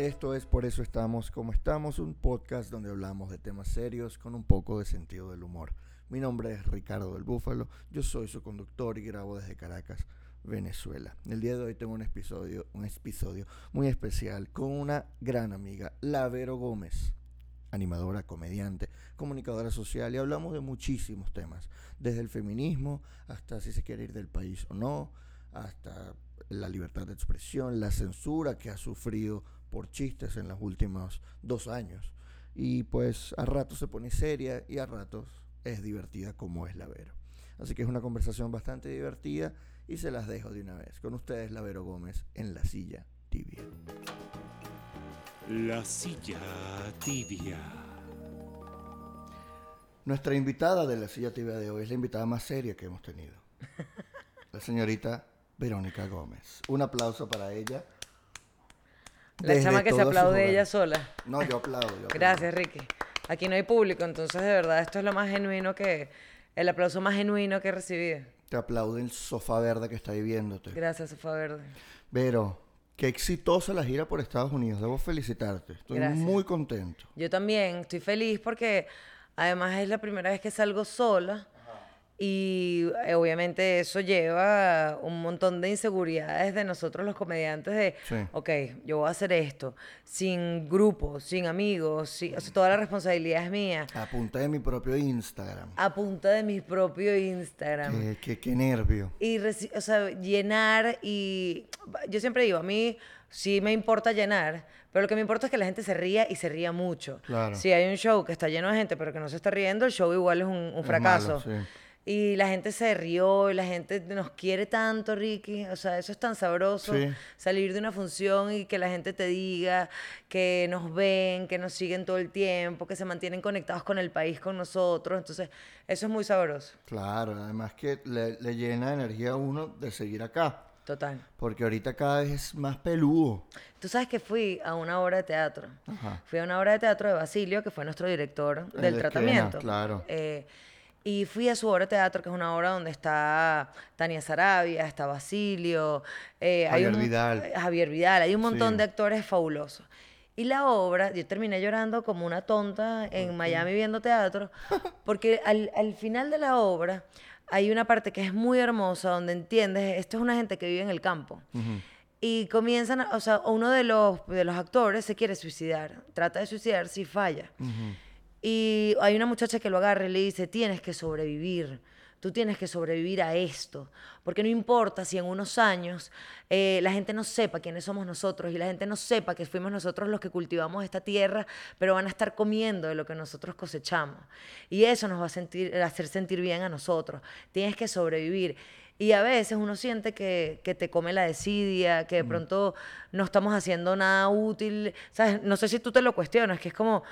Esto es Por eso estamos como estamos, un podcast donde hablamos de temas serios con un poco de sentido del humor. Mi nombre es Ricardo del Búfalo, yo soy su conductor y grabo desde Caracas, Venezuela. El día de hoy tengo un episodio, un episodio muy especial con una gran amiga, Lavero Gómez animadora, comediante, comunicadora social y hablamos de muchísimos temas, desde el feminismo hasta si se quiere ir del país o no, hasta la libertad de expresión, la censura que ha sufrido por chistes en los últimos dos años. Y pues a ratos se pone seria y a ratos es divertida como es la Vero. Así que es una conversación bastante divertida y se las dejo de una vez. Con ustedes, Lavero Gómez, en la silla tibia. La silla tibia. Nuestra invitada de la silla tibia de hoy es la invitada más seria que hemos tenido. La señorita Verónica Gómez. Un aplauso para ella. La chama que se aplaude ella sola. No, yo aplaudo. yo aplaudo. Gracias, Ricky. Aquí no hay público, entonces de verdad esto es lo más genuino que... El aplauso más genuino que he recibido. Te aplaude el sofá verde que está ahí viéndote. Gracias, Sofá Verde. Vero, qué exitosa la gira por Estados Unidos. Debo felicitarte. Estoy Gracias. muy contento. Yo también estoy feliz porque además es la primera vez que salgo sola y eh, obviamente eso lleva un montón de inseguridades de nosotros los comediantes de, Sí. ok, yo voy a hacer esto sin grupos, sin amigos, sin- o sea, toda la responsabilidad es mía, A punta de mi propio Instagram. a punta de mi propio Instagram. Qué, qué- qué nervio. y o sea, llenar y yo siempre digo, a mí sí me importa llenar, pero lo que me importa es que la gente se ría y se ría mucho. Claro. Si hay un show que está lleno de gente pero que no se está riendo, el show igual es un, un Es fracaso. malo, sí. Y la gente se rió y la gente nos quiere tanto, Ricky. O sea, eso es tan sabroso. Sí. Salir de una función y que la gente te diga que nos ven, que nos siguen todo el tiempo, que se mantienen conectados con el país, con nosotros. Entonces, eso es muy sabroso. Claro, además que le, le llena de energía a uno de seguir acá. Total. Porque ahorita cada vez es más peludo. Tú sabes que fui a una obra de teatro. Ajá. Fui a una obra de teatro de Basilio, que fue nuestro director El del de tratamiento. Esquena, claro. Eh, y fui a su obra de teatro, que es una obra donde está Tania Sarabia, está Basilio, eh, hay Javier un- Vidal. Javier Vidal, hay un montón Sí. de actores fabulosos. Y la obra, yo terminé llorando como una tonta en Miami viendo teatro, porque al, al final de la obra hay una parte que es muy hermosa, donde entiendes, esto es una gente que vive en el campo. Y comienzan, o sea, uno de los, de los actores se quiere suicidar, trata de suicidarse y falla. Y hay una muchacha que lo agarra y le dice, tienes que sobrevivir, tú tienes que sobrevivir a esto, porque no importa si en unos años eh, la gente no sepa quiénes somos nosotros y la gente no sepa que fuimos nosotros los que cultivamos esta tierra, pero van a estar comiendo de lo que nosotros cosechamos. Y eso nos va a sentir, hacer sentir bien a nosotros. Tienes que sobrevivir. Y a veces uno siente que, que te come la desidia, que de pronto no estamos haciendo nada útil. ¿Sabes? No sé si tú te lo cuestionas, que es como,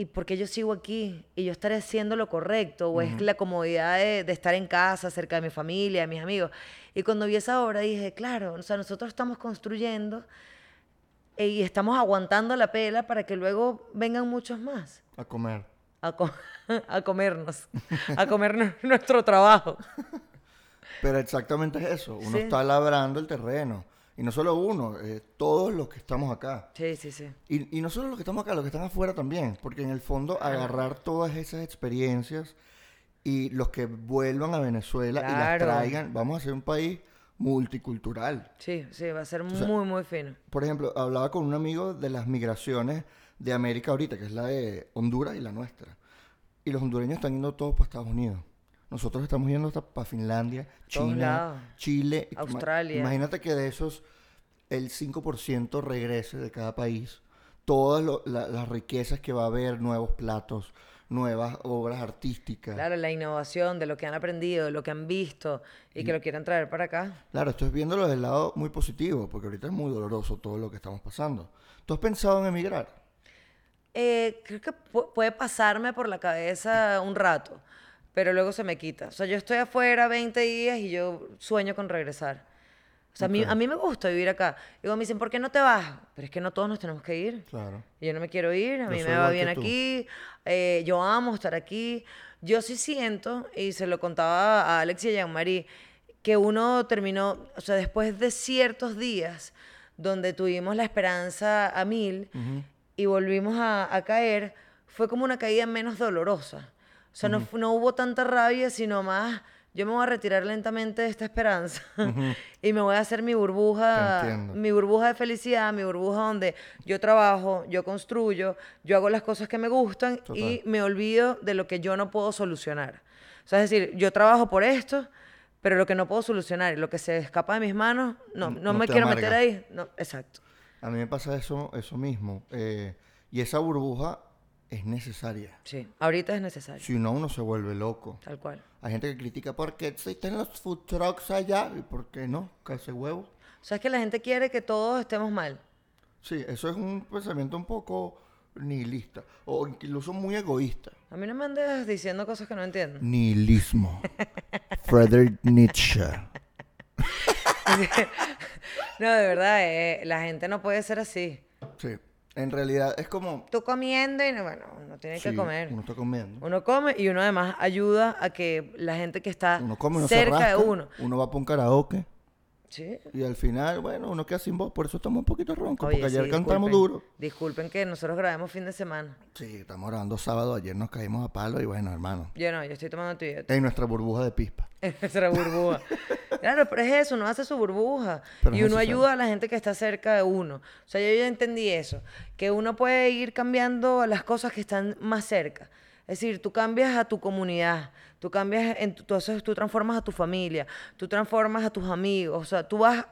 ¿y por qué yo sigo aquí? ¿Y yo estaré haciendo lo correcto? ¿O es la comodidad de, de estar en casa, cerca de mi familia, de mis amigos? Y cuando vi esa obra dije, claro, o sea, nosotros estamos construyendo eh, y estamos aguantando la pela para que luego vengan muchos más A comer. a, co- a comernos, a comernos nuestro trabajo. Pero exactamente es eso. Uno Sí. está labrando el terreno. Y no solo uno, eh, todos los que estamos acá. Sí, sí, sí. Y, y no solo los que estamos acá, los que están afuera también. Porque en el fondo agarrar todas esas experiencias y los que vuelvan a Venezuela y las traigan, vamos a ser un país multicultural. Sí, sí, va a ser sea, muy, muy fino. Por ejemplo, hablaba con un amigo de las migraciones de América ahorita, que es la de Honduras y la nuestra. Y los hondureños están yendo todos para Estados Unidos. Nosotros estamos yendo hasta para Finlandia, China. Chile. Australia. Imagínate que de esos el 5% regrese de cada país. Todas lo- la- las riquezas que va a haber, nuevos platos, nuevas obras artísticas. Claro, la innovación de lo que han aprendido, de lo que han visto y que lo quieran traer para acá. Claro, estoy viéndolo del lado muy positivo, porque ahorita es muy doloroso todo lo que estamos pasando. ¿Tú has pensado en emigrar? Eh, creo que pu- puede pasarme por la cabeza un rato, pero luego se me quita. O sea, yo estoy afuera 20 días y yo sueño con regresar. O sea, a, mí, a mí me gusta vivir acá. Digo, me dicen, ¿por qué no te vas? Pero es que no todos nos tenemos que ir. Claro. Y Yo no me quiero ir, a mí me va bien aquí, eh, yo amo estar aquí. Yo sí siento, y se lo contaba a Alex y a Jean-Marie, que uno terminó, o sea, después de ciertos días donde tuvimos la esperanza a mil y volvimos a, a caer, fue como una caída menos dolorosa. O sea, no, no hubo tanta rabia, sino más, yo me voy a retirar lentamente de esta esperanza y me voy a hacer mi burbuja, mi burbuja de felicidad, mi burbuja donde yo trabajo, yo construyo, yo hago las cosas que me gustan y me olvido de lo que yo no puedo solucionar. O sea, es decir, yo trabajo por esto, pero lo que no puedo solucionar y lo que se escapa de mis manos, no, No- me quiero amarga. meter ahí. No, exacto. A mí me pasa eso, eso mismo. eh, y esa burbuja es necesaria. Sí, ahorita es necesario. Si no, uno se vuelve loco. Tal cual. Hay gente que critica por qué existen los food trucks allá y por qué no, ese huevo. O sea, es que la gente quiere que todos estemos mal. Sí, eso es un pensamiento un poco nihilista o incluso muy egoísta. A mí no me andes diciendo cosas que no entiendo. Nihilismo. Friedrich Nietzsche. No, de verdad, eh, la gente no puede ser así. Sí, en realidad es como... Tú comiendo y no, bueno, uno tiene que comer. Uno está comiendo. Uno come y uno además ayuda a que la gente que está Uno come, uno se cerca de uno. Uno va para un karaoke Sí. y al final, bueno, uno queda sin voz. Por eso estamos un poquito roncos, Oye, porque ayer sí, cantamos duro. Disculpen que nosotros grabemos fin de semana. Sí, estamos grabando sábado. Ayer nos caímos a palo y bueno, hermano. Yo no, yo estoy tomando tu dieta. En nuestra burbuja de pispa. En nuestra burbuja. Claro, pero es eso, uno hace su burbuja. Pero y uno ayuda a la gente que está cerca de uno. O sea, yo ya entendí eso. Que uno puede ir cambiando las cosas que están más cerca. Es decir, tú cambias a tu comunidad, tú cambias, en tú, haces- tú transformas a tu familia, tú transformas a tus amigos, o sea, tú vas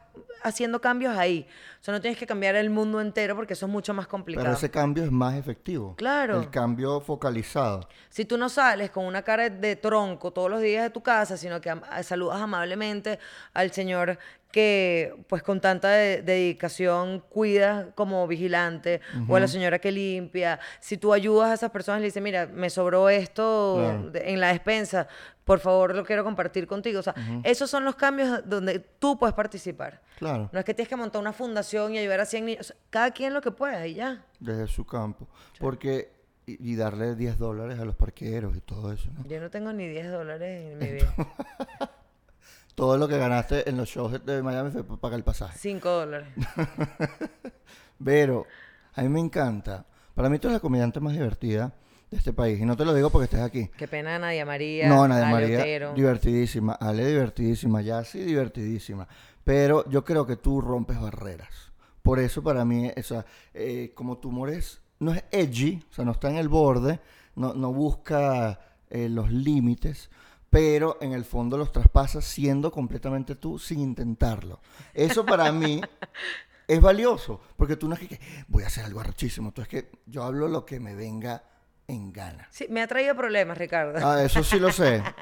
haciendo cambios ahí. O sea, no tienes que cambiar el mundo entero porque eso es mucho más complicado. Pero ese cambio es más efectivo. Claro. El cambio focalizado. Si tú no sales con una cara de tronco todos los días de tu casa, sino que saludas amablemente al señor que, pues con tanta de- dedicación, cuida como vigilante, o a la señora que limpia, si tú ayudas a esas personas y le dices, mira, me sobró esto Claro. en la despensa, por favor lo quiero compartir contigo. O sea, esos son los cambios donde tú puedes participar. Claro. No es que tienes que montar una fundación y ayudar a 100 niños. O sea, cada quien lo que pueda y ya. Desde su campo. Porque... Y, y darle 10 dólares a los parqueros y todo eso, ¿no? Yo no tengo ni 10 dólares en mi vida. Todo lo que ganaste en los shows de Miami fue para pagar el pasaje. 5 dólares. Pero a mí me encanta. Para mí tú eres la comediante más divertida de este país. Y no te lo digo porque estés aquí. Qué pena Nadia María. No, Nadia Ale María, Otero. divertidísima. Ale, divertidísima. Yassi, divertidísima. Pero yo creo que tú rompes barreras. Por eso para mí, o sea, eh, como tu humor es, no es edgy, o sea, no está en el borde, no, no busca eh, los límites, pero en el fondo los traspasas siendo completamente tú sin intentarlo. Eso para mí es valioso, porque tú no es que, voy a hacer algo arrechísimo, tú es que yo hablo lo que me venga en gana. Sí, me ha traído problemas, Ricardo. Ah, eso sí lo sé.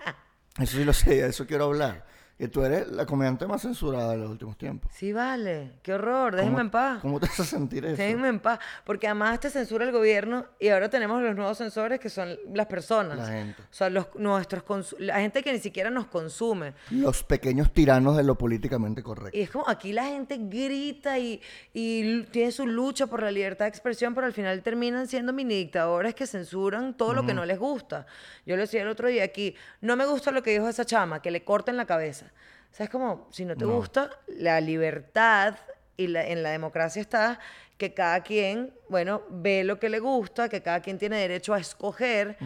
Eso sí lo sé, de eso quiero hablar. Que tú eres la comediante más censurada de los últimos tiempos. Sí, vale. Qué horror. Déjenme ¿Cómo- en paz. ¿Cómo te hace sentir eso? Déjenme en paz. Porque además te censura el gobierno y ahora tenemos los nuevos censores que son las personas. La gente. O sea, los, nuestros la gente que ni siquiera nos consume. Los pequeños tiranos de lo políticamente correcto. Y es como aquí la gente grita y, y tiene su lucha por la libertad de expresión, pero al final terminan siendo mini dictadores que censuran todo lo que no les gusta. Yo lo decía el otro día aquí, no me gusta lo que dijo esa chama, que le corten la cabeza. O sea, es como, si no te gusta, la libertad y la- en la democracia está que cada quien, bueno, ve lo que le gusta, que cada quien tiene derecho a escoger,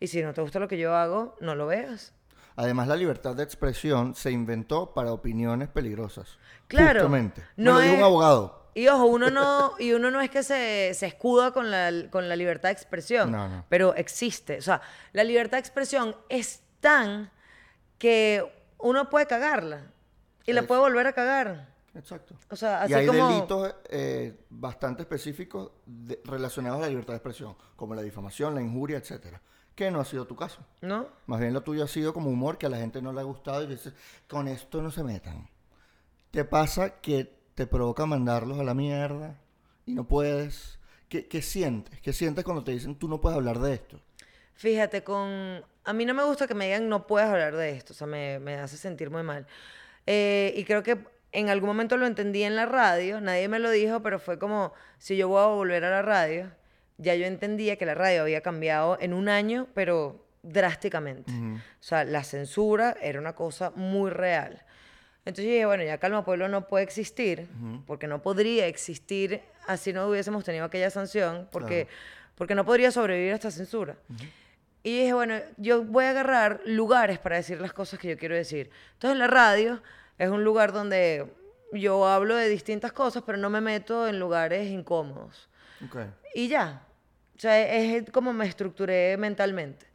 y si no te gusta lo que yo hago, no lo veas. Además, la libertad de expresión se inventó para opiniones peligrosas. Claro. Justamente. No Me lo dijo es- un abogado. Y ojo, uno no, y uno no es que se, se escuda con la, con la libertad de expresión, No, no. pero existe. O sea, la libertad de expresión es tan que uno puede cagarla y la puede volver a cagar. Exacto. O sea, así y hay como... delitos eh, bastante específicos de- relacionados a la libertad de expresión, como la difamación, la injuria, etcétera. Que no ha sido tu caso. ¿No? Más bien lo tuyo ha sido como humor que a la gente no le ha gustado y dices, con esto no se metan. ¿Te pasa que te provoca mandarlos a la mierda y no puedes? ¿Qué, qué sientes? ¿Qué sientes cuando te dicen tú no puedes hablar de esto? Fíjate, con... A mí no me gusta que me digan no puedes hablar de esto, o sea, me, me hace sentir muy mal. Eh, y creo que en algún momento lo entendí en la radio, nadie me lo dijo, pero fue como, si yo voy a volver a la radio, ya yo entendía que la radio había cambiado en un año, pero drásticamente. O sea, la censura era una cosa muy real. Entonces yo dije, bueno, ya Calma Pueblo no puede existir, porque no podría existir así no hubiésemos tenido aquella sanción, porque, porque no podría sobrevivir a esta censura. Y dije, bueno, yo voy a agarrar lugares para decir las cosas que yo quiero decir. Entonces la radio es un lugar donde yo hablo de distintas cosas, pero no me meto en lugares incómodos. Ok. Y ya. O sea, es como me estructuré mentalmente.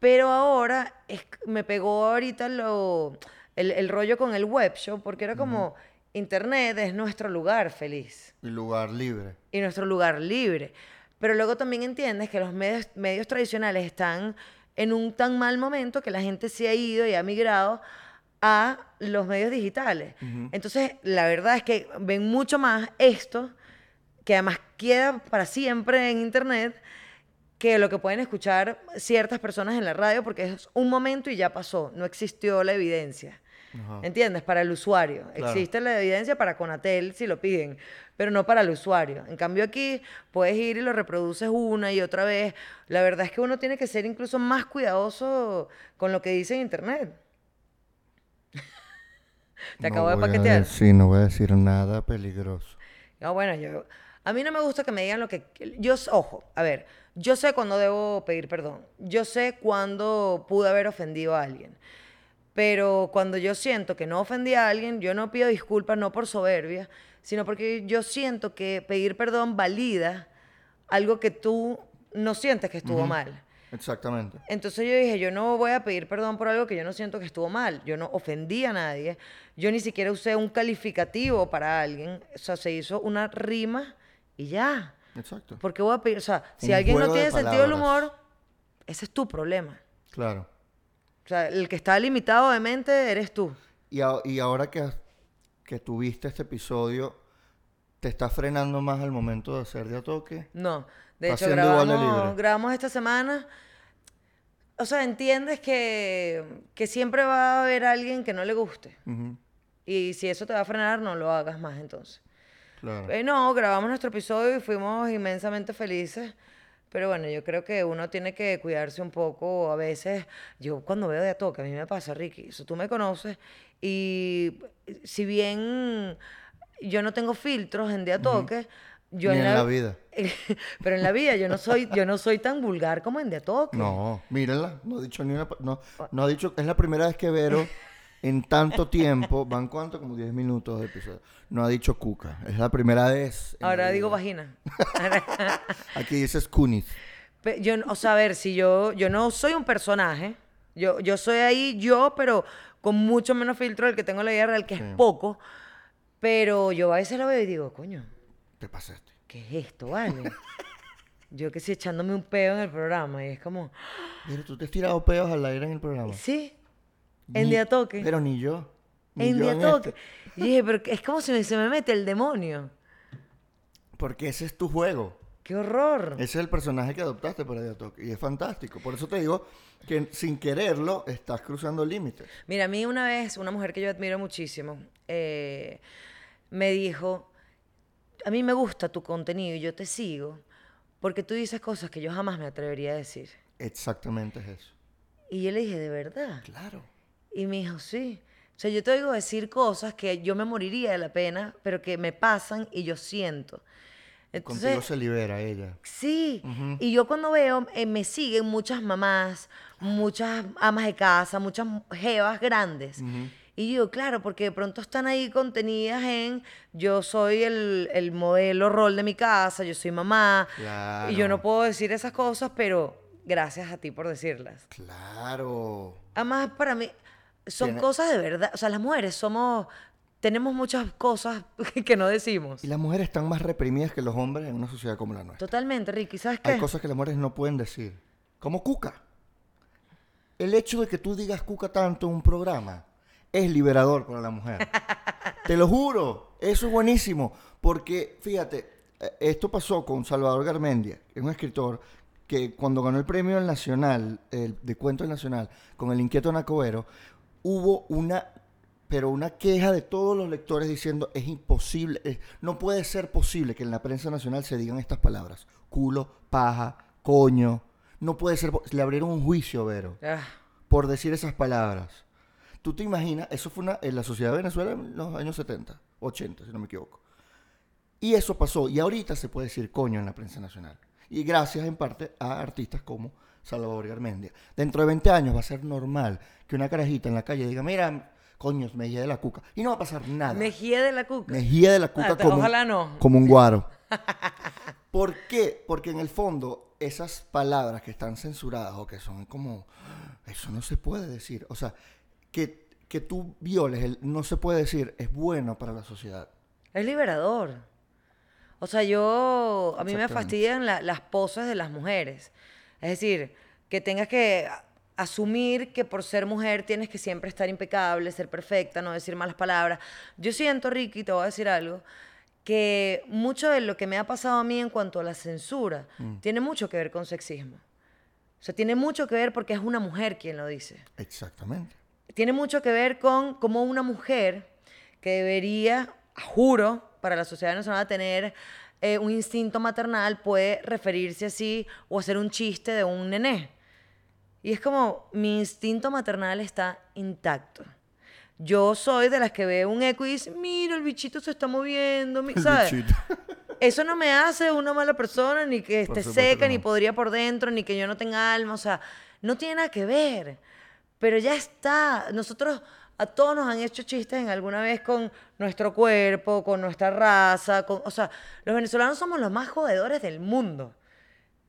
Pero ahora es- me pegó ahorita lo, el, el rollo con el web show, porque era como, Internet es nuestro lugar feliz Y lugar libre. y nuestro lugar libre. Pero luego también entiendes que los medios, medios tradicionales están en un tan mal momento que la gente se ha ido y ha migrado a los medios digitales. Entonces, la verdad es que ven mucho más esto, que además queda para siempre en Internet, que lo que pueden escuchar ciertas personas en la radio, porque es un momento y ya pasó, no existió la evidencia. Ajá. ¿Entiendes? Para el usuario. Claro. Existe la evidencia para Conatel si lo piden, pero no para el usuario. En cambio aquí puedes ir y lo reproduces una y otra vez. La verdad es que uno tiene que ser incluso más cuidadoso con lo que dice en Internet. Te No acabo de paquetear. decir- no voy a decir nada peligroso. No, bueno, yo, a mí no me gusta que me digan lo que... Yo, ojo, a ver, yo sé cuándo debo pedir perdón. Yo sé cuándo pude haber ofendido a alguien. Pero cuando yo siento que no ofendí a alguien, yo no pido disculpas no por soberbia, sino porque yo siento que pedir perdón valida algo que tú no sientes que estuvo mal. Exactamente. Entonces yo dije, yo no voy a pedir perdón por algo que yo no siento que estuvo mal. Yo no ofendí a nadie. Yo ni siquiera usé un calificativo para alguien. O sea, se hizo una rima y ya. Exacto. ¿Por qué voy a pedir? O sea, si Un alguien no tiene sentido del humor, ese es tu problema. Claro. O sea, el que está limitado de mente eres tú. Y, a- y ahora que, que tuviste este episodio, ¿te está frenando más al momento de hacer de a toque? No. De hecho, grabamos, grabamos esta semana. O sea, entiendes que, que siempre va a haber alguien que no le guste. Y si eso te va a frenar, no lo hagas más entonces. Claro. Eh, no, grabamos nuestro episodio y fuimos inmensamente felices. Pero bueno, yo creo que uno tiene que cuidarse un poco. A veces, yo cuando veo de a toque, a mí me pasa, Ricky, eso tú me conoces. Y si bien yo no tengo filtros en de a toque, yo Ni en la vida. pero en la vida yo no soy, yo no soy tan vulgar como en de a toque. No, mírenla. No ha dicho ni una... No, no ha dicho... Es la primera vez que Vero en tanto tiempo... ¿Van cuánto? Como 10 minutos de episodio. No ha dicho cuca. Es la primera vez. en Ahora la digo vida. vagina. Aquí dices cunis. Pe- Yo, o sea, a ver, si yo, yo no soy un personaje, yo, yo soy ahí yo, pero con mucho menos filtro del que tengo en la vida real, que es poco, pero yo a veces lo veo y digo, coño, Te pasaste. ¿qué es esto, vale? yo que sí echándome un peo en el programa y es como, Pero tú te has tirado peos al aire en el programa. sí, en toque, Pero ni yo. Ni en yo día en toque. este. Y dije, pero es como si me- se me mete el demonio. Porque ese es tu juego. ¡Qué horror! Ese es el personaje que adoptaste para Día Toque. Y es fantástico. Por eso te digo que sin quererlo estás cruzando límites. Mira, a mí una vez, una mujer que yo admiro muchísimo, eh, me dijo, a mí me gusta tu contenido y yo te sigo porque tú dices cosas que yo jamás me atrevería a decir. Exactamente es eso. Y yo le dije, ¿de verdad? Claro. Y me dijo, sí. O sea, yo te oigo decir cosas que yo me moriría de la pena, pero que me pasan y yo siento. Contigo Entonces, se libera ella. Sí, y yo cuando veo, eh, me siguen muchas mamás, muchas amas de casa, muchas jevas grandes. Y yo, claro, porque de pronto están ahí contenidas en yo soy el, el modelo rol de mi casa, yo soy mamá, y yo Claro. no puedo decir esas cosas, pero gracias a ti por decirlas. Claro. Además, para mí, son Tiene- cosas de verdad. O sea, las mujeres somos, tenemos muchas cosas que no decimos. Y las mujeres están más reprimidas que los hombres en una sociedad como la nuestra. Totalmente, Ricky. ¿Sabes qué? Hay cosas que las mujeres no pueden decir. Como cuca. El hecho de que tú digas cuca tanto en un programa es liberador para la mujer. Te lo juro. Eso es buenísimo. Porque, fíjate, eh, esto pasó con Salvador Garmendia, es un escritor que cuando ganó el premio Nacional, el, de Cuentos Nacional, con el inquieto Nacobero, hubo una, pero una queja de todos los lectores diciendo, es imposible, es- no puede ser posible que en la prensa nacional se digan estas palabras. Culo, paja, coño. No puede ser, le abrieron un juicio, Vero Ah, por decir esas palabras. tú te imaginas, eso fue una, en la sociedad de Venezuela en los años 70, 80, si no me equivoco. Y eso pasó, y ahorita se puede decir coño en la prensa nacional. Y gracias en parte a artistas como Salvador Garmendia. Dentro de 20 años va a ser normal que una carajita en la calle diga, mira, coño, es Mejía de la Cuca. Y no va a pasar nada. Mejía de la cuca. Mejía de la Cuca Ah, como, ojalá no. como un guaro. ¿Por qué? Porque en el fondo esas palabras que están censuradas o que son como, eso no se puede decir. O sea, que, que tú violes el no se puede decir es bueno para la sociedad. Es liberador. O sea, yo, a mí me fastidian la- las poses de las mujeres. Es decir, que tengas que asumir que por ser mujer tienes que siempre estar impecable, ser perfecta, no decir malas palabras. Yo siento, Ricky, te voy a decir algo, que mucho de lo que me ha pasado a mí en cuanto a la censura tiene mucho que ver con sexismo. O sea, tiene mucho que ver porque es una mujer quien lo dice Exactamente. tiene mucho que ver con cómo una mujer que debería, juro, para la sociedad venezolana tener eh, un instinto maternal puede referirse así o hacer un chiste de un nené. Y es como, mi instinto maternal está intacto. Yo soy de las que ve un eco y dice, mira, el bichito se está moviendo, mi-", El ¿sabes? bichito. Eso no me hace una mala persona, ni que esté seca, ni podría por dentro, ni que yo no tenga alma. O sea, no tiene nada que ver. Pero ya está. Nosotros, a todos nos han hecho chistes en alguna vez con nuestro cuerpo, con nuestra raza. Con, o sea, los venezolanos somos los más jodedores del mundo.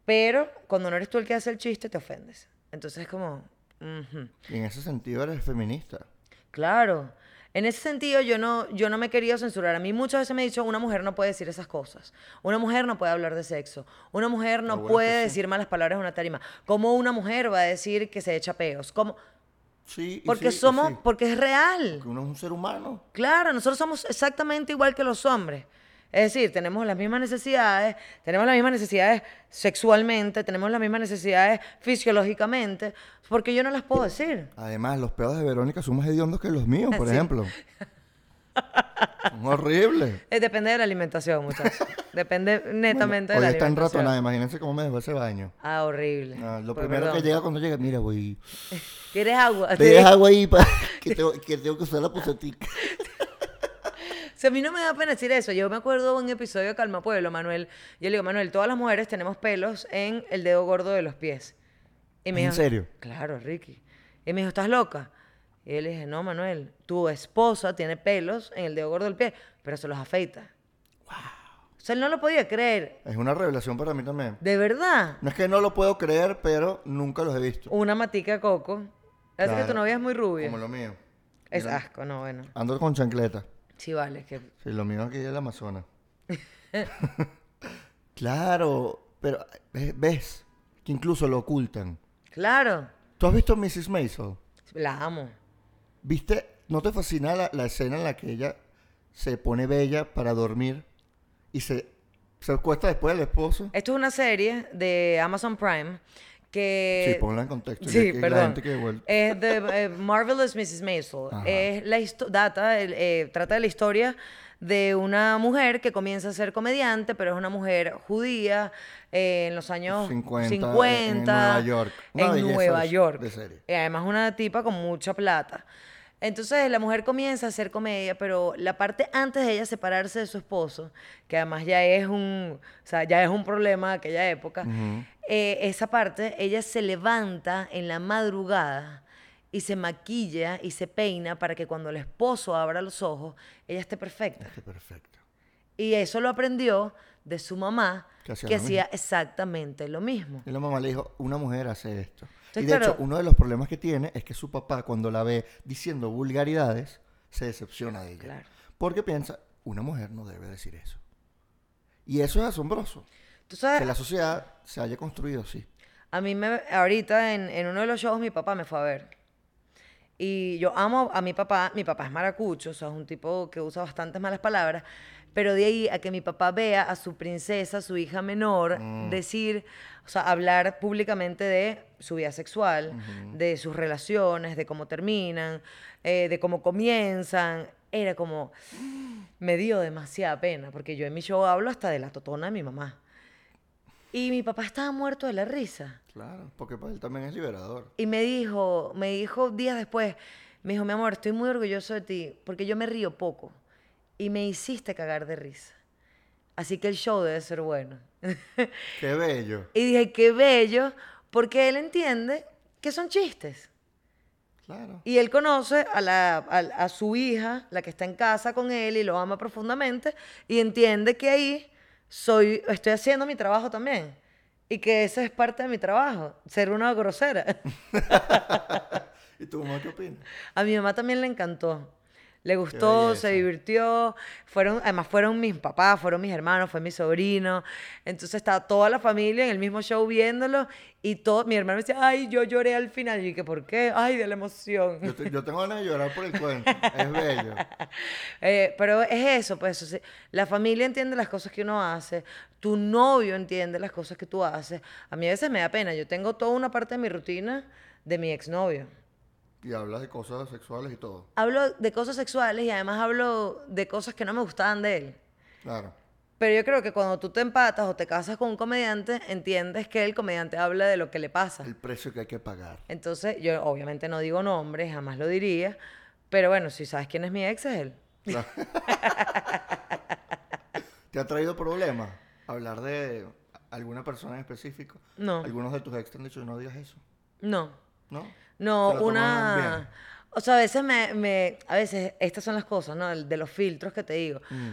Pero cuando no eres tú el que hace el chiste, te ofendes. Entonces es como... ujú. Y en ese sentido eres feminista. Claro. En ese sentido, yo no, yo no me he querido censurar. A mí muchas veces me he dicho, una mujer no puede decir esas cosas. Una mujer no puede hablar de sexo. Una mujer no bueno puede sí. decir malas palabras en una tarima. ¿Cómo una mujer va a decir que se echa peos? ¿Cómo? Sí, Porque sí, somos, sí. porque es real. Porque uno es un ser humano. Claro, nosotros somos exactamente igual que los hombres. Es decir, tenemos las mismas necesidades, tenemos las mismas necesidades sexualmente, tenemos las mismas necesidades fisiológicamente, porque yo no las puedo decir. Además, los pedos de Verónica son más hediondos que los míos, por Sí. ejemplo. Son horribles. Eh, depende de la alimentación, muchachos. Depende netamente de la está alimentación. enratonada, imagínense cómo me dejó ese baño. Ah, horrible. Ah, lo primero perdón. que llega cuando llega, mira, voy. ¿Quieres agua? Te dejas agua ahí para que tengo, que tengo que usar la pusetica. O sea, a mí no me da pena decir eso. Yo me acuerdo de un episodio de Calma Pueblo, Manuel. Yo le digo, Manuel, todas las mujeres tenemos pelos en el dedo gordo de los pies. Y me ¿En dijo, serio? Claro, Ricky. Y me dijo, ¿estás loca? Y yo le dije, no, Manuel, tu esposa tiene pelos en el dedo gordo del pie, pero se los afeita. Wow. O sea, él no lo podía creer. Es una revelación para mí también. De verdad. No es que no lo puedo creer, pero nunca los he visto. Una matica coco. Parece que tu Claro. novia es muy rubia. Como lo mío. Es Mira, asco, no, bueno. Ando con chancleta. Sí, vale, es que Sí, lo mío aquí es el Amazonas. claro, pero eh, ves que incluso lo ocultan. Claro, ¿Tú has visto Mrs. Maisel? la amo. ¿Viste? ¿No te fascina la, escena en la que ella se pone bella para dormir y se, se acuesta después del esposo? Esto es una serie de Amazon Prime que... sí, ponla en contexto. Sí, que la perdón. gente que Es de eh, Marvelous Mrs. Maisel. Ajá. Es la data, el- eh, trata de la historia de una mujer que comienza a ser comediante, pero es una mujer judía eh, en los años 50, 50, en Nueva York. Una en Nueva York. de serie. Y además una tipa con mucha plata. Entonces la mujer comienza a hacer comedia, pero la parte antes de ella separarse de su esposo, que además ya es un, o sea, ya es un problema de aquella época, eh, esa parte, ella se levanta en la madrugada y se maquilla y se peina para que cuando el esposo abra los ojos, ella esté perfecta. Qué perfecto. Y eso lo aprendió de su mamá, Que hacía que hacía exactamente lo mismo. Y la mamá le dijo, una mujer hace esto. Entonces, y de hecho, uno de los problemas que tiene es que su papá, cuando la ve diciendo vulgaridades, se decepciona de ella. Claro. Porque piensa, una mujer no debe decir eso. Y eso es asombroso. Tú sabes, Que la sociedad se haya construido así. A mí me, ahorita en, en uno de los shows mi papá me fue a ver. Y yo amo a mi papá, mi papá es maracucho, o sea, es un tipo que usa bastantes malas palabras, pero de ahí a que mi papá vea a su princesa, su hija menor, decir, o sea, hablar públicamente de su vida sexual, de sus relaciones, de cómo terminan, eh, de cómo comienzan, era como, me dio demasiada pena, porque yo en mi show hablo hasta de la totona de mi mamá. Y mi papá estaba muerto de la risa. Claro, porque para él también es liberador. Y me dijo, me dijo días después, Me dijo, mi amor, estoy muy orgulloso de ti porque yo me río poco y me hiciste cagar de risa. Así que el show debe ser bueno. Qué bello. y dije, qué bello, porque él entiende que son chistes. Claro. Y él conoce a, la, a, a su hija, la que está en casa con él y lo ama profundamente, y entiende que ahí soy, estoy haciendo mi trabajo también. Y que eso es parte de mi trabajo, ser una grosera. ¿Y tu mamá qué opina? A mi mamá también le encantó. Le gustó, se divirtió. Fueron, además fueron mis papás, fueron mis hermanos, fue mi sobrino. Entonces estaba toda la familia en el mismo show viéndolo y todo, mi hermano me decía, ay, yo lloré al final. Y ¿qué por qué? Ay, de la emoción. Yo, te- yo tengo ganas de llorar por el cuento. Es bello. Eh, pero es eso, pues, o sea, la familia entiende las cosas que uno hace, tu novio entiende las cosas que tú haces. A mí a veces me da pena, yo tengo toda una parte de mi rutina de mi exnovio. Y hablas de cosas sexuales y todo. Hablo de cosas sexuales y además hablo de cosas que no me gustaban de él. Claro. Pero yo creo que cuando tú te empatas o te casas con un comediante, entiendes que el comediante habla de lo que le pasa. El precio que hay que pagar. Entonces, yo obviamente no digo nombres, jamás lo diría, pero bueno, si sabes quién es mi ex, es él. Claro. ¿Te ha traído problemas hablar de alguna persona en específico? No. Algunos de tus ex te han dicho no digas eso. No. ¿No? No, una... O sea, a veces me, me- A veces, estas son las cosas, ¿no? De los filtros que te digo. Mm.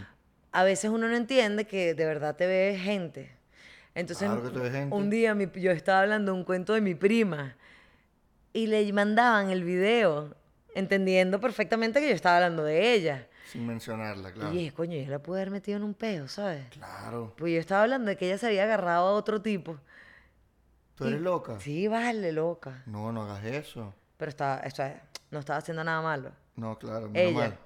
A veces uno no entiende que de verdad te ve gente. Entonces, Claro que te ve gente. un día mi- yo estaba hablando un cuento de mi prima y le mandaban el video entendiendo perfectamente que yo estaba hablando de ella. Sin mencionarla, claro. Y dije, coño, yo la pude haber metido en un peo, ¿sabes? Claro. Pues yo estaba hablando de que ella se había agarrado a otro tipo. ¿Tú eres Y- loca? Sí, vale, loca. No, no hagas eso. Pero estaba, esto es- no estaba haciendo nada malo. No, claro, menos Ella. mal.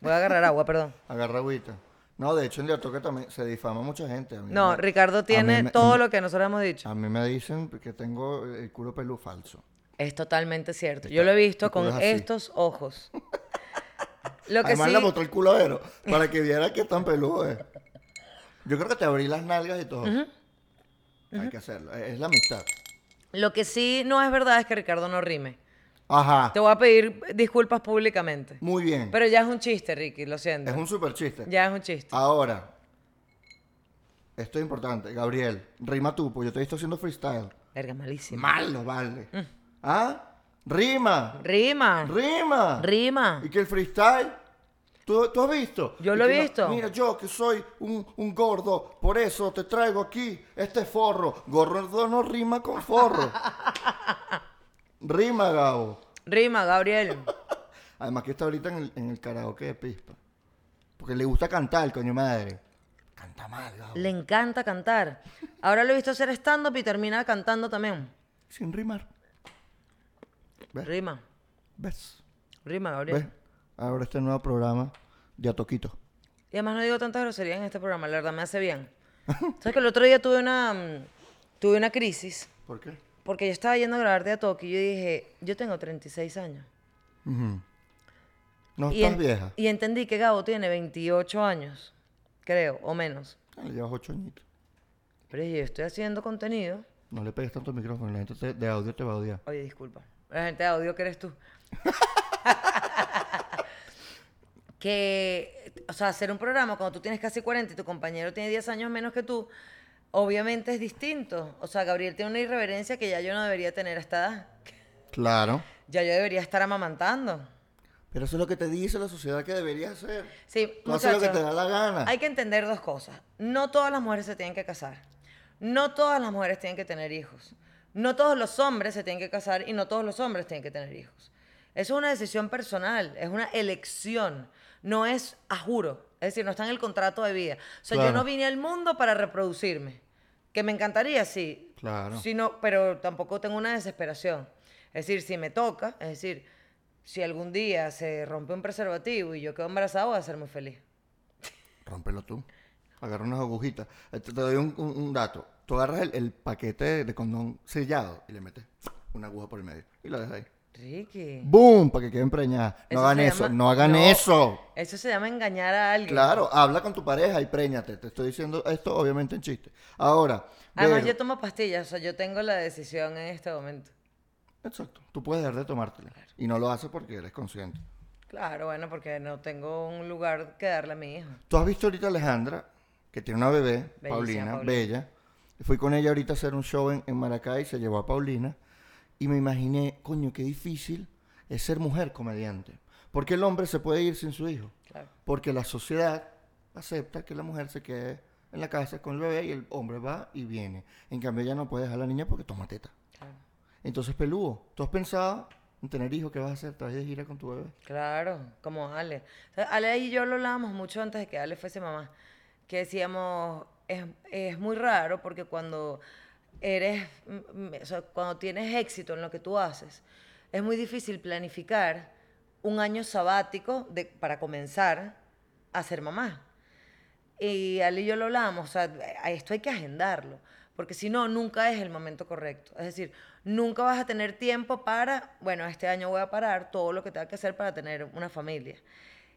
Voy a agarrar agua, perdón. Agarra agüita. No, de hecho en Toque también se difama mucha gente. A mí No, me- Ricardo tiene me- todo lo que nosotros hemos dicho. A mí me dicen que tengo el culo pelú falso. Es totalmente cierto. Está- Yo lo he visto con es estos ojos. Lo que Además sí, le mostró el culadero para que viera que tan peludo es. Yo creo que te abrí las nalgas y todo. Hay que hacerlo. Es es la amistad. lo que sí no es verdad es que Ricardo no rime. Ajá. Te voy a pedir disculpas públicamente. Muy bien. Pero ya es un chiste, Ricky, lo siento. es un super chiste. Ya es un chiste. Ahora, esto es importante. Gabriel, rima tú, porque yo te he visto haciendo freestyle. Verga, malísimo. Malo, vale. Mm. ¿Ah? Rima. Rima. Rima. Rima. Y que el freestyle, ¿tú, tú has visto? Yo lo he no- visto. mira, yo que soy un, un gordo, por eso te traigo aquí este forro. Gordo no rima con forro. rima, Gabo. Rima, Gabriel. Además que está ahorita en el, en el karaoke de Pispa. Porque le gusta cantar, coño madre. Canta mal, Gabo. Le encanta cantar. Ahora lo he visto hacer stand-up y termina cantando también. Sin rimar. ¿Ves? Rima. ¿Ves? Rima, Gabriel. ¿Ves? Ahora este nuevo programa de Atoquito. Y además no digo tantas groserías en este programa, la verdad me hace bien. ¿Sabes que el otro día tuve una, mm, tuve una crisis? ¿Por qué? Porque yo estaba yendo a grabar de Atoki y yo dije, yo tengo 36 años. Ujú. No y, estás en- vieja. y entendí que Gabo tiene 28 años, creo, o menos. Ah, Le llevas ocho añitos. Pero yo estoy haciendo contenido. No le pegues tanto al micrófono, la gente te- de audio te va a odiar. Oye, disculpa. La gente de audio que eres tú. que, o sea, hacer un programa cuando tú tienes casi 40 y tu compañero tiene 10 años menos que tú, obviamente es distinto. O sea, Gabriel tiene una irreverencia que ya yo no debería tener a esta edad. Claro. Ya yo debería estar amamantando. Pero eso es lo que te dice la sociedad que deberías hacer. Sí, Tú haces lo que te da la gana. Hay que entender dos cosas. No todas las mujeres se tienen que casar. No todas las mujeres tienen que tener hijos. No todos los hombres se tienen que casar y no todos los hombres tienen que tener hijos. Eso es una decisión personal, es una elección, no es a juro. Es decir, no está en el contrato de vida. O sea, yo no vine al mundo para reproducirme. Que me encantaría, sí. Claro. Sí, no, pero tampoco tengo una desesperación. Es decir, si me toca, es decir, si algún día se rompe un preservativo y yo quedo embarazada, voy a ser muy feliz. Rómpelo tú. Agarra unas agujitas. Eh, Te, doy un, un- un dato. Tú agarras el, el paquete de condón sellado y le metes una aguja por el medio. Y lo dejas ahí. Ricky. ¡Boom! Para que quede empreñada. No hagan eso. llama- No hagan No. eso. Eso se llama engañar a alguien. Claro, habla con tu pareja y préñate. Te estoy diciendo esto obviamente en chiste. Ahora, Además, Vero, yo tomo pastillas, o sea, yo tengo la decisión en este momento. Exacto. Tú puedes dejar de tomártela. Y no lo haces porque eres consciente. Claro, bueno, porque no tengo un lugar que darle a mi hijo. Tú has visto ahorita a Alejandra, que tiene una bebé, Paulina, Paulina. bella. Fui con ella ahorita a hacer un show en, en Maracay, se llevó a Paulina. Y me imaginé, coño, qué difícil es ser mujer comediante. Porque el hombre se puede ir sin su hijo. Claro. Porque la sociedad acepta que la mujer se quede en la casa con el bebé y el hombre va y viene. En cambio, ella no puede dejar a la niña porque toma teta. Claro. Entonces, peludo, ¿tú has pensado en tener hijos? ¿Qué vas a hacer? ¿Te vas de gira con tu bebé? Claro, como Ale. Ale y yo lo hablábamos mucho antes de que Ale fuese mamá. Que decíamos, es, es muy raro porque cuando eres, mm, mm, cuando tienes éxito en lo que tú haces, es muy difícil planificar un año sabático de, para comenzar a ser mamá. Y Ale y yo lo hablábamos, o sea, esto hay que agendarlo, porque si no, nunca es el momento correcto. Es decir, nunca vas a tener tiempo para, bueno, este año voy a parar todo lo que tenga que hacer para tener una familia.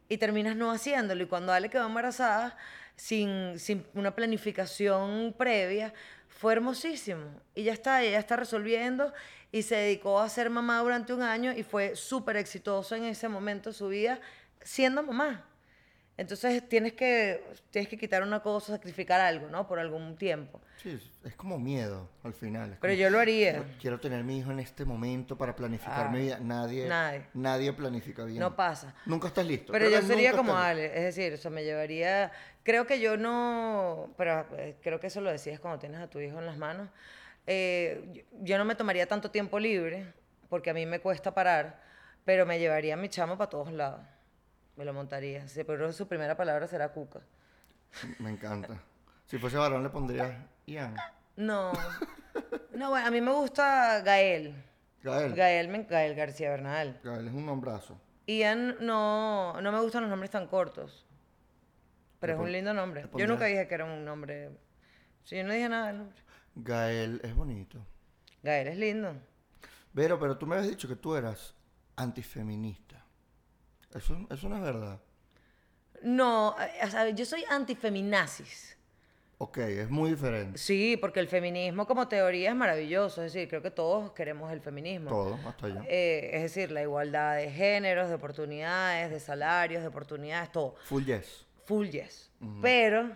Y terminas no haciéndolo. Y cuando Ale quedó embarazada, sin, sin una planificación previa, fue hermosísimo. Y ya está, ella está resolviendo y se dedicó a ser mamá durante un año y fue súper exitoso en ese momento de su vida siendo mamá. Entonces tienes que, tienes que quitar una cosa, sacrificar algo, ¿no? Por algún tiempo. Sí, es- como miedo al final. es Pero como, yo lo haría. Quiero tener mi hijo en este momento para planificar Ah, mi vida. Nadie, nadie. nadie planifica bien. No pasa. Nunca estás listo. Pero Creo yo sería como Ale, es decir, o sea, me llevaría, creo que yo no, pero eh, creo que eso lo decías cuando tienes a tu hijo en las manos, Eh, yo, yo no me tomaría tanto tiempo libre, porque a mí me cuesta parar, pero me llevaría a mi chamo para todos lados, me lo montaría, sí, pero su primera palabra será cuca. Me encanta. Si fuese varón le pondrías Ian. No, no, bueno, a mí me gusta Gael, Gael. Gael, me- Gael García Bernal. Gael es un nombrazo. Ian no, no me gustan los nombres tan cortos. Pero Le es un lindo nombre. le Yo nunca pondrías- dije que era un nombre. Sí, yo no dije nada del nombre. Gael es bonito. Gael es lindo. Pero, pero tú me habías dicho que tú eras antifeminista. Eso, eso no es verdad. No, eh, o sea, yo soy antifeminazis. Ok, es muy diferente. Sí, porque el feminismo como teoría es maravilloso. Es decir, creo que todos queremos el feminismo. Todo, hasta allá. Eh, es decir, la igualdad de géneros, de oportunidades, de salarios, de oportunidades, todo. Full yes. Full yes. Pero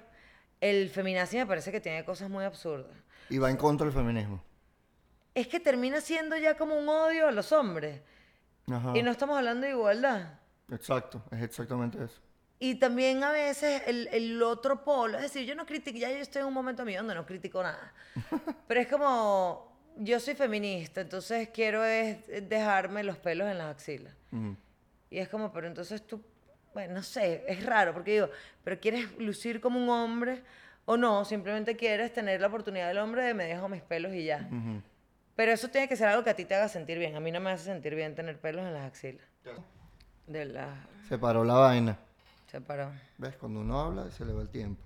el feminazi me parece que tiene cosas muy absurdas. Y va en contra del feminismo. Es que termina siendo ya como un odio a los hombres. Ajá. Y no estamos hablando de igualdad. Exacto, es exactamente eso. Y también a veces el, el otro polo, es decir, yo no critico, ya yo estoy en un momento mío donde no critico nada. Pero es como, yo soy feminista, entonces quiero es dejarme los pelos en las axilas. Y es como, pero entonces tú, bueno, no sé, es raro, porque digo, pero quieres lucir como un hombre o no, simplemente quieres tener la oportunidad del hombre de me dejo mis pelos y ya. Ujú. Pero eso tiene que ser algo que a ti te haga sentir bien. A mí no me hace sentir bien tener pelos en las axilas. De la... Se paró la vaina. Se paró. ¿Ves? Cuando uno habla se le va el tiempo.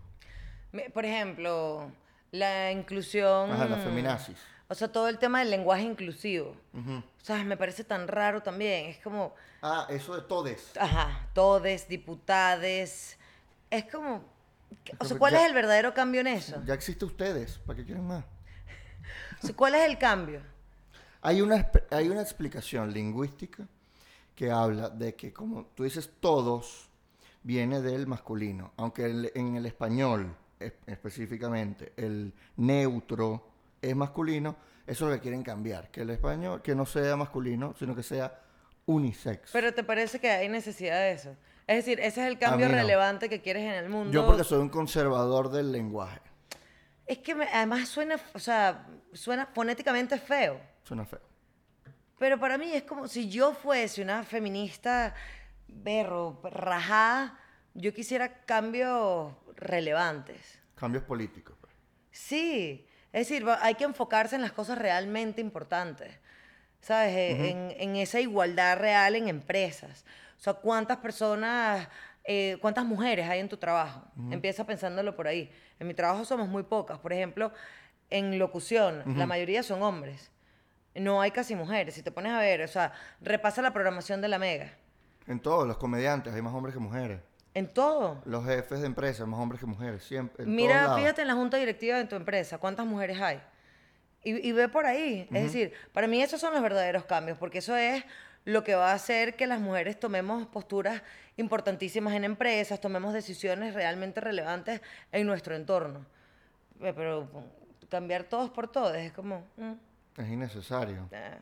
Por ejemplo, la inclusión... Ajá, la feminazis. O sea, todo el tema del lenguaje inclusivo. Ujú. ¿Sabes? Me parece tan raro también. Es como, Ah, eso de todes. ajá, todes, diputades. Es como... O sea, ¿cuál ya- es el verdadero cambio en eso? Ya existe ustedes. ¿Para qué quieren más? O sea, ¿Cuál es el cambio? Hay una, hay una explicación lingüística que habla de que, como tú dices, todos viene del masculino, aunque el- en el español es- específicamente el neutro es masculino, eso es lo que quieren cambiar, que el español que no sea masculino, sino que sea unisex. Pero ¿te parece que hay necesidad de eso? Es decir, ese es el cambio no. relevante que quieres en el mundo. Yo porque soy un conservador del lenguaje, Es que me- además suena, o sea, suena fonéticamente feo. suena feo. Pero para mí es como si yo fuese una feminista berro, rajada, yo quisiera cambios relevantes. Cambios políticos. pues. Sí, es decir, hay que enfocarse en las cosas realmente importantes, ¿sabes? Eh, en, en esa igualdad real en empresas. O sea, ¿cuántas personas, eh, cuántas mujeres hay en tu trabajo? Empieza pensándolo por ahí. En mi trabajo somos muy pocas. Por ejemplo, en locución, la mayoría son hombres. No hay casi mujeres. Si te pones a ver, o sea, repasa la programación de la Mega. En todos los comediantes hay más hombres que mujeres. En todo. Los jefes de empresas, más hombres que mujeres, siempre. en Mira, fíjate en la junta directiva de tu empresa, ¿cuántas mujeres hay? Y, y ve por ahí. Es decir, para mí esos son los verdaderos cambios, porque eso es lo que va a hacer que las mujeres tomemos posturas importantísimas en empresas, tomemos decisiones realmente relevantes en nuestro entorno. Pe- Pero cambiar todos por todos es como... mm, Es innecesario. eh.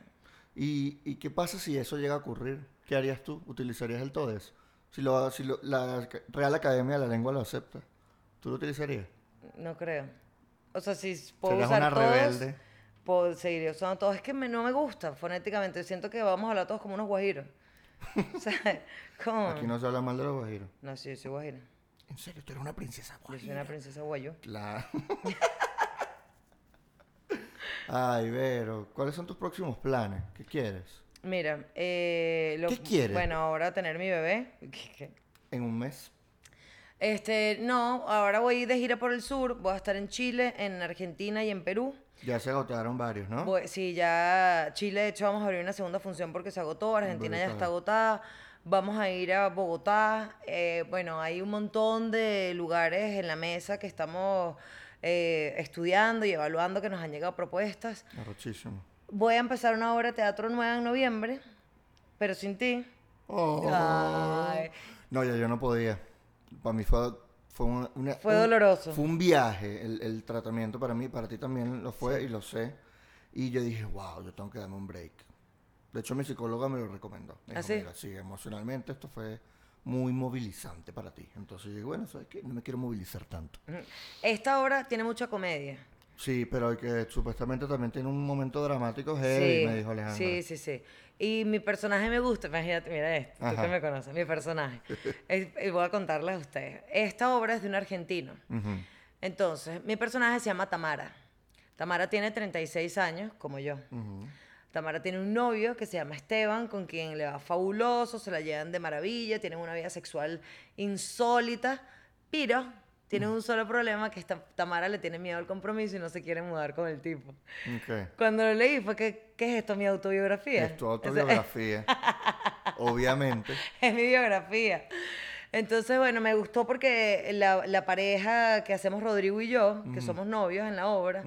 ¿Y, y qué pasa si eso llega a ocurrir? ¿Qué harías tú? ¿Utilizarías el TODES? Si, lo, si lo- la Real Academia de la Lengua lo acepta, ¿tú lo utilizarías? No creo. O sea, si puedo Serías usar una todos, rebelde. puedo seguir usando todos. Es que me- no me gusta fonéticamente. Siento que vamos a hablar todos como unos guajiros. o sea, como... Aquí no se habla mal de los guajiros. No, sí, yo soy guajira. En serio, tú eres una princesa Yo soy una guajira. princesa guayo. Claro. Ay, Vero, ¿cuáles son tus próximos planes? ¿Qué quieres? Mira, eh, lo- ¿Qué quieres? Bueno, ahora tener mi bebé. ¿En un mes? Este, no, ahora voy de gira por el sur. Voy a estar en Chile, en Argentina y en Perú. Ya se agotaron varios, ¿no? Voy- sí, ya Chile, de hecho, vamos a abrir una segunda función porque se agotó. Argentina ya está agotada. Vamos a ir a Bogotá. eh, bueno, hay un montón de lugares en la mesa que estamos eh, estudiando y evaluando que nos han llegado propuestas. Arrochísimo. Voy a empezar una obra de teatro nueva en noviembre, pero sin ti. Oh. Ay. No, ya yo no podía. Para mí fue, fue, una- una- Fue un- doloroso. Fue un viaje el, el tratamiento para mí, para ti también lo fue y lo sé. Y yo dije, wow, yo tengo que darme un break. De hecho, mi psicóloga me lo recomendó. Me ¿Ah, dijo, sí? "Mira, sí, emocionalmente esto fue muy movilizante para ti. Entonces yo dije, bueno, ¿sabes qué? No me quiero movilizar tanto. Esta obra tiene mucha comedia. Sí, pero que supuestamente también tiene un momento dramático heavy, Sí, me dijo Alejandra. sí, sí, sí. Y mi personaje me gusta, imagínate, mira esto, tú Ajá. que me conoces, mi personaje. Es- y voy a contarles a ustedes. Esta obra es de un argentino. Ujú. Entonces, mi personaje se llama Tamara. Tamara tiene 36 años, como yo. Ujú. Tamara tiene un novio que se llama Esteban, con quien le va fabuloso, se la llevan de maravilla, tienen una vida sexual insólita, pero tienen un solo problema, que esta, Tamara le tiene miedo al compromiso y no se quiere mudar con el tipo. Cuando lo leí fue que, ¿qué es esto? ¿Mi autobiografía? Es tu autobiografía. Obviamente. es mi biografía. Entonces, bueno, me gustó porque la, la pareja que hacemos Rodrigo y yo, que somos novios en la obra,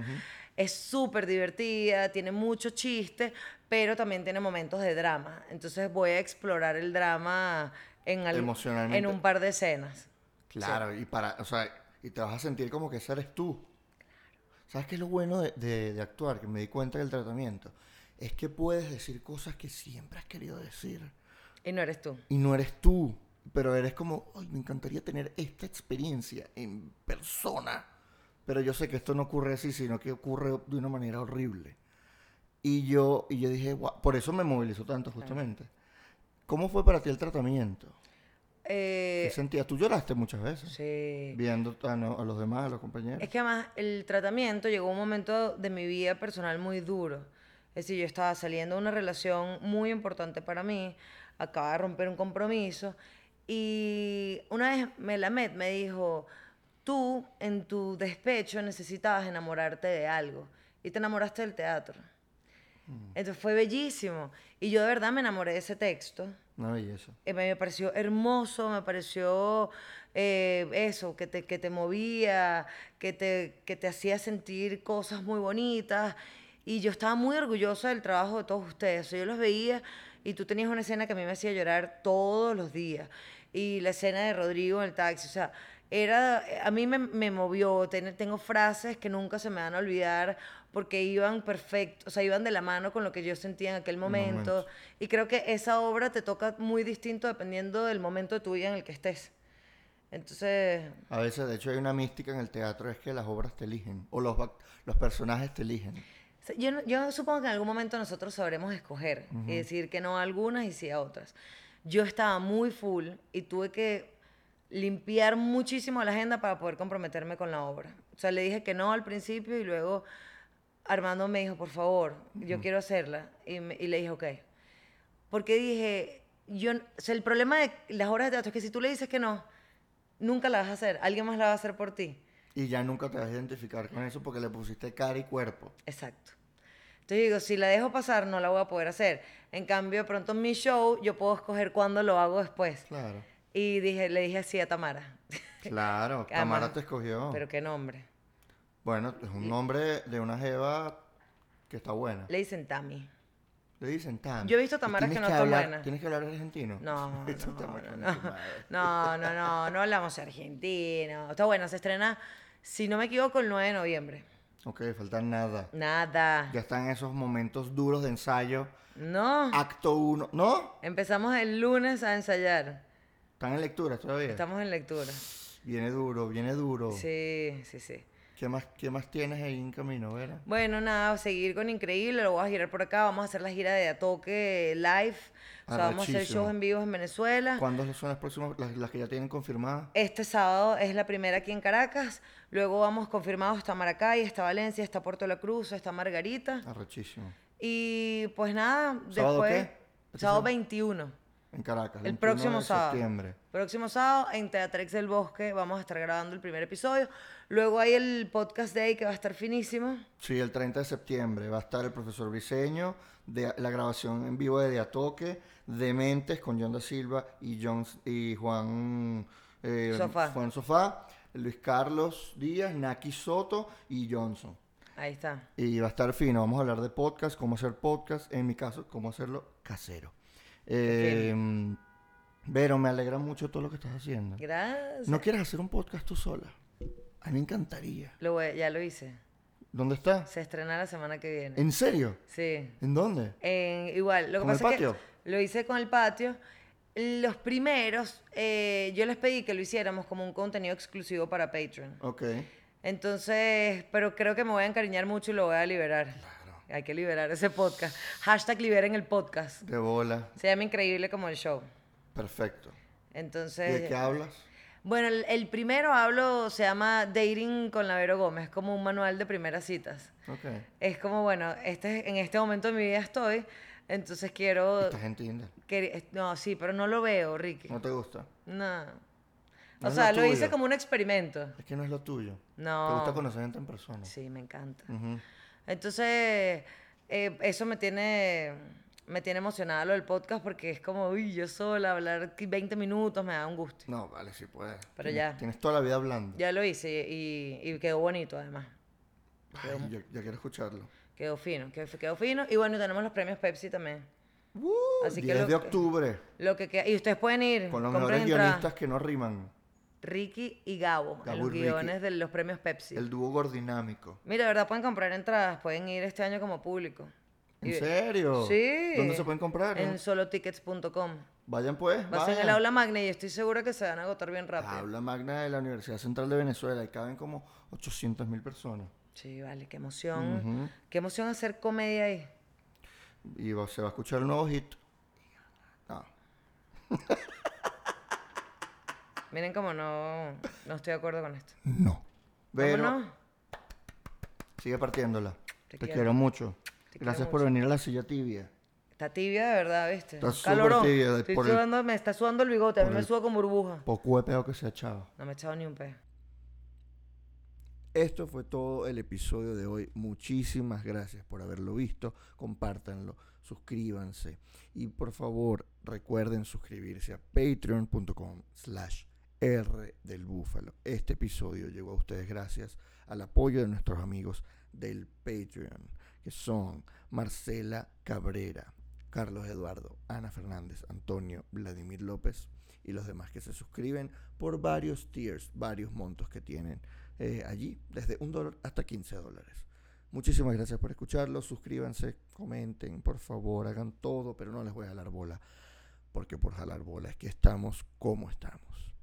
es súper divertida, tiene mucho chiste, pero también tiene momentos de drama. Entonces voy a explorar el drama en, al- Emocionalmente. en un par de escenas. Claro, y para, o sea, y te vas a sentir como que ese eres tú. ¿Sabes qué es lo bueno de, de- de actuar? Que me di cuenta del tratamiento. Es que puedes decir cosas que siempre has querido decir. Y no eres tú. Y no eres tú. Pero eres como, ay, me encantaría tener esta experiencia en persona. Pero yo sé que esto no ocurre así, sino que ocurre de una manera horrible. Y yo, y yo dije, por eso me movilizó tanto justamente. ¿Cómo fue para ti el tratamiento? ¿Qué Eh, sentías? Tú lloraste muchas veces. sí. Viendo a, no- a los demás, a los compañeros. Es que además el tratamiento llegó a un momento de mi vida personal muy duro. Es decir, yo estaba saliendo de una relación muy importante para mí, acababa de romper un compromiso y una vez Melamed me dijo, tú en tu despecho necesitabas enamorarte de algo y te enamoraste del teatro. Entonces fue bellísimo y yo de verdad me enamoré de ese texto. Una belleza. Eh, me pareció hermoso, me pareció eh, eso, que te, que te movía, que te, que te hacía sentir cosas muy bonitas. Y yo estaba muy orgullosa del trabajo de todos ustedes. Yo los veía y tú tenías una escena que a mí me hacía llorar todos los días. Y la escena de Rodrigo en el taxi, o sea, era, a mí me, me movió. Ten- tengo frases que nunca se me van a olvidar porque iban perfecto, o sea, iban de la mano con lo que yo sentía en aquel momento. momento. Y creo que esa obra te toca muy distinto dependiendo del momento de tu vida en el que estés. Entonces, A veces, de hecho, hay una mística en el teatro, es que las obras te eligen, o los, los personajes te eligen. yo, yo supongo que en algún momento nosotros sabremos escoger y decir que no a algunas y sí a otras. Yo estaba muy full y tuve que limpiar muchísimo la agenda para poder comprometerme con la obra. O sea, le dije que no al principio y luego Armando me dijo, por favor, yo quiero hacerla. Y, me- y le dije, ok. Porque dije, yo, o sea, el problema de las obras de teatro es que si tú le dices que no, nunca la vas a hacer. Alguien más la va a hacer por ti. Y ya nunca te vas a identificar con eso porque le pusiste cara y cuerpo. Exacto. Entonces digo, si la dejo pasar, no la voy a poder hacer. En cambio, de pronto en mi show, yo puedo escoger cuándo lo hago después. Claro. Y dije, le dije así a Tamara. Claro, Además, Tamara te escogió. Pero qué nombre. Bueno, es un nombre de una jeva Que está buena. Le dicen Tami. Le dicen tan. Yo he visto tamaras que no están buenas. Tienes que hablar argentino. No, no. No, no, no, no hablamos argentino. Está bueno, se estrena, si no me equivoco, el 9 de noviembre. Ok, falta nada. Nada. Ya están esos momentos duros de ensayo. No. Acto 1. ¿No? Empezamos el lunes a ensayar. Están en lectura todavía. Estamos en lectura. Viene duro, viene duro. Sí, sí, sí. ¿Qué más, ¿Qué más tienes ahí en camino, Vera? Bueno, nada, seguir con Increíble, lo voy a girar por acá, vamos a hacer la gira de Atoque live, o sea, vamos a hacer shows en vivo en Venezuela. ¿Cuándo son las próximas, las, las que ya tienen confirmadas? Este sábado es la primera aquí en Caracas, luego vamos confirmados, está Maracay, está Valencia, está Puerto La Cruz, está Margarita. Arrechísimo. Y pues nada, ¿Sábado después, qué? ¿Este sábado sábado? 21. En Caracas. El 21 próximo de sábado. septiembre. Próximo sábado en Teatrex del Bosque vamos a estar grabando el primer episodio. Luego hay el podcast day que va a estar finísimo. Sí, el 30 de septiembre va a estar el profesor Briseño, de la grabación en vivo de Diatoque, Dementes con John da Silva y, John, y Juan, eh, Sofá. Juan Sofá, Luis Carlos Díaz, Naki Soto y Johnson. Ahí está. Y va a estar fino, vamos a hablar de podcast, cómo hacer podcast, en mi caso, cómo hacerlo casero. Eh, Vero, me alegra mucho todo lo que estás haciendo. Gracias. ¿No quieres hacer un podcast tú sola? A mí me encantaría. Lo voy- ya lo hice. ¿Dónde está? Se estrena la semana que viene. ¿En serio? Sí. ¿En dónde? En- igual, lo que ¿Con el patio? es que lo hice con el patio. Los primeros, eh, yo les pedí que lo hiciéramos como un contenido exclusivo para Patreon. Ok. Entonces, pero creo que me voy a encariñar mucho y lo voy a liberar. Hay que liberar ese podcast. Hashtag liberen el podcast. De bola. Se llama increíble como el show. Perfecto. ¿Y Entonces, de qué hablas? bueno, el, el primero hablo, se llama Dating con la Vero Gómez, como un manual de primeras citas. Ok. Es como, bueno, este, en este momento de mi vida estoy, entonces quiero... Estás en Tinder. No, sí, pero no lo veo, Ricky. ¿No te gusta? No. No O sea, lo lo hice como un experimento. Es que no es lo tuyo. No. Te gusta conocer gente en persona. Sí, me encanta. Entonces, eh, eso me tiene, me tiene emocionada lo del podcast porque es como, uy, yo sola, hablar 20 minutos me da un gusto. No, vale, sí puedes. Pero Tienes- ya. Tienes toda la vida hablando. Ya lo hice y, y quedó bonito además. Ay, yo quiero escucharlo. Quedó fino, quedó, quedó fino. Y bueno, tenemos los premios Pepsi también. Uh, Así que 10 lo de que- octubre. Lo que y ustedes pueden ir, Con los mejores guionistas que no riman. Ricky y Gabo, Gabo en y los Ricky. guiones de los premios Pepsi. El dúo gordinámico. Mira, de verdad pueden comprar entradas, pueden ir este año como público. ¿En serio? Sí. ¿Dónde se pueden comprar? En solotickets.com. Vayan pues. Va a ser en el vayan. aula magna y estoy segura que se van a agotar bien rápido. Aula magna de la Universidad Central de Venezuela. Y caben como 800 mil personas. Sí, vale, qué emoción. Qué emoción hacer comedia ahí. Y va- se va a escuchar el nuevo hit. No. Miren cómo no, no estoy de acuerdo con esto. No. Pero Vámonos. sigue partiéndola. Te Te, quiero. mucho. Te quiero Gracias por mucho. venir a la silla tibia. Está tibia de verdad, ¿viste? Está súper calorón. tibia de- Estoy por el- sudando, me está sudando el bigote, a mí por me el- suda con burbuja. Poco de peo que se ha echado. No me he echado ni un pez. Esto fue todo el episodio de hoy. Muchísimas gracias por haberlo visto. Compártanlo, suscríbanse. Y por favor, recuerden suscribirse a patreon.com slash R del Búfalo. Este episodio llegó a ustedes gracias al apoyo de nuestros amigos del Patreon, que son Marcela Cabrera, Carlos Eduardo, Ana Fernández, Antonio, Vladimir López y los demás que se suscriben por varios tiers, varios montos que tienen eh, allí, desde un dólar hasta 15 dólares. Muchísimas gracias por escucharlo, suscríbanse, comenten, por favor, hagan todo, pero no les voy a jalar bola, porque por jalar bola es que estamos como estamos.